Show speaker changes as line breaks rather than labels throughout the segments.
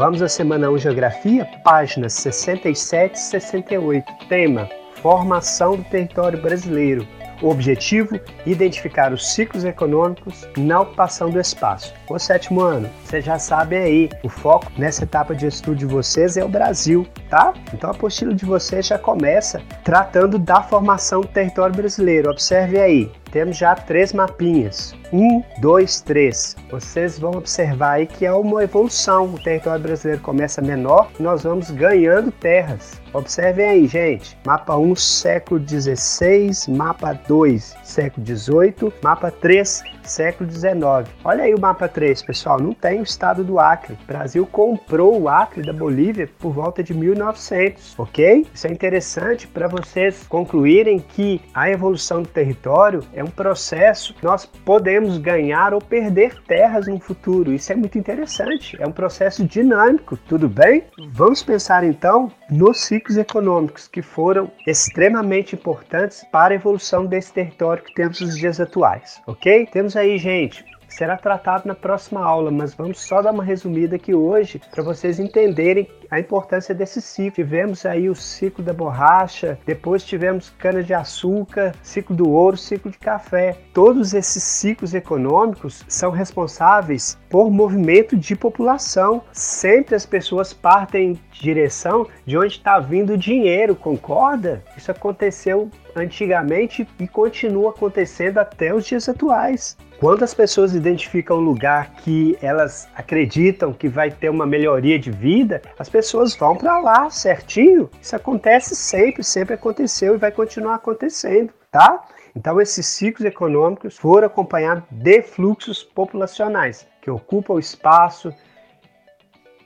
Vamos à Semana 1 Geografia, páginas 67 e 68. Tema: Formação do território brasileiro. Objetivo: identificar os ciclos econômicos na ocupação do espaço. O sétimo ano, você já sabe aí, o foco nessa etapa de estudo de vocês é o Brasil, tá? Então a apostila de vocês já começa tratando da formação do território brasileiro. Observe aí, temos já três mapinhas. Um, dois, três. Vocês vão observar aí que é uma evolução. O território brasileiro começa menor nós vamos ganhando terras. Observem aí, gente. Mapa 1, século 16, mapa 2, século 18, mapa 3, século 19. Olha aí o mapa 3, pessoal. Não tem o estado do Acre. O Brasil comprou o Acre da Bolívia por volta de 1900, ok? Isso é interessante para vocês concluírem que a evolução do território é um processo nós podemos ganhar ou perder terras no futuro. Isso é muito interessante. É um processo dinâmico, tudo bem? Vamos pensar então nos ciclos econômicos que foram extremamente importantes para a evolução desse território que temos nos dias atuais, ok? Temos aí, gente, será tratado na próxima aula, mas vamos só dar uma resumida aqui hoje para vocês entenderem a importância desse ciclo. Tivemos aí o ciclo da borracha, depois tivemos cana-de-açúcar, ciclo do ouro, ciclo de café. Todos esses ciclos econômicos são responsáveis por movimento de população. Sempre as pessoas partem em direção de onde está vindo o dinheiro, concorda? Isso aconteceu antigamente e continua acontecendo até os dias atuais. Quando as pessoas identificam um lugar que elas acreditam que vai ter uma melhoria de vida, as pessoas vão para lá certinho. Isso acontece sempre, sempre aconteceu e vai continuar acontecendo, tá? Então esses ciclos econômicos foram acompanhados de fluxos populacionais que ocupam o espaço,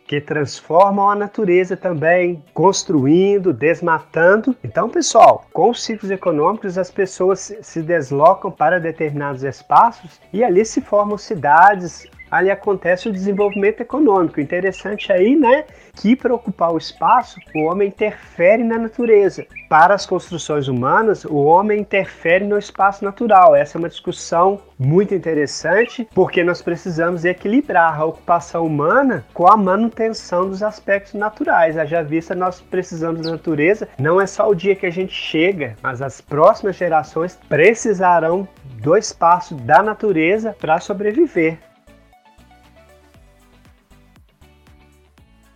que transformam a natureza também, construindo, desmatando. Então, pessoal, com os ciclos econômicos, as pessoas se deslocam para determinados espaços e ali se formam cidades, ali acontece o desenvolvimento econômico. Interessante aí, né, que para ocupar o espaço, o homem interfere na natureza. Para as construções humanas, o homem interfere no espaço natural. Essa é uma discussão muito interessante, porque nós precisamos equilibrar a ocupação humana com a manutenção dos aspectos naturais. Já vista, nós precisamos da natureza. Não é só o dia que a gente chega, mas as próximas gerações precisarão do espaço da natureza para sobreviver.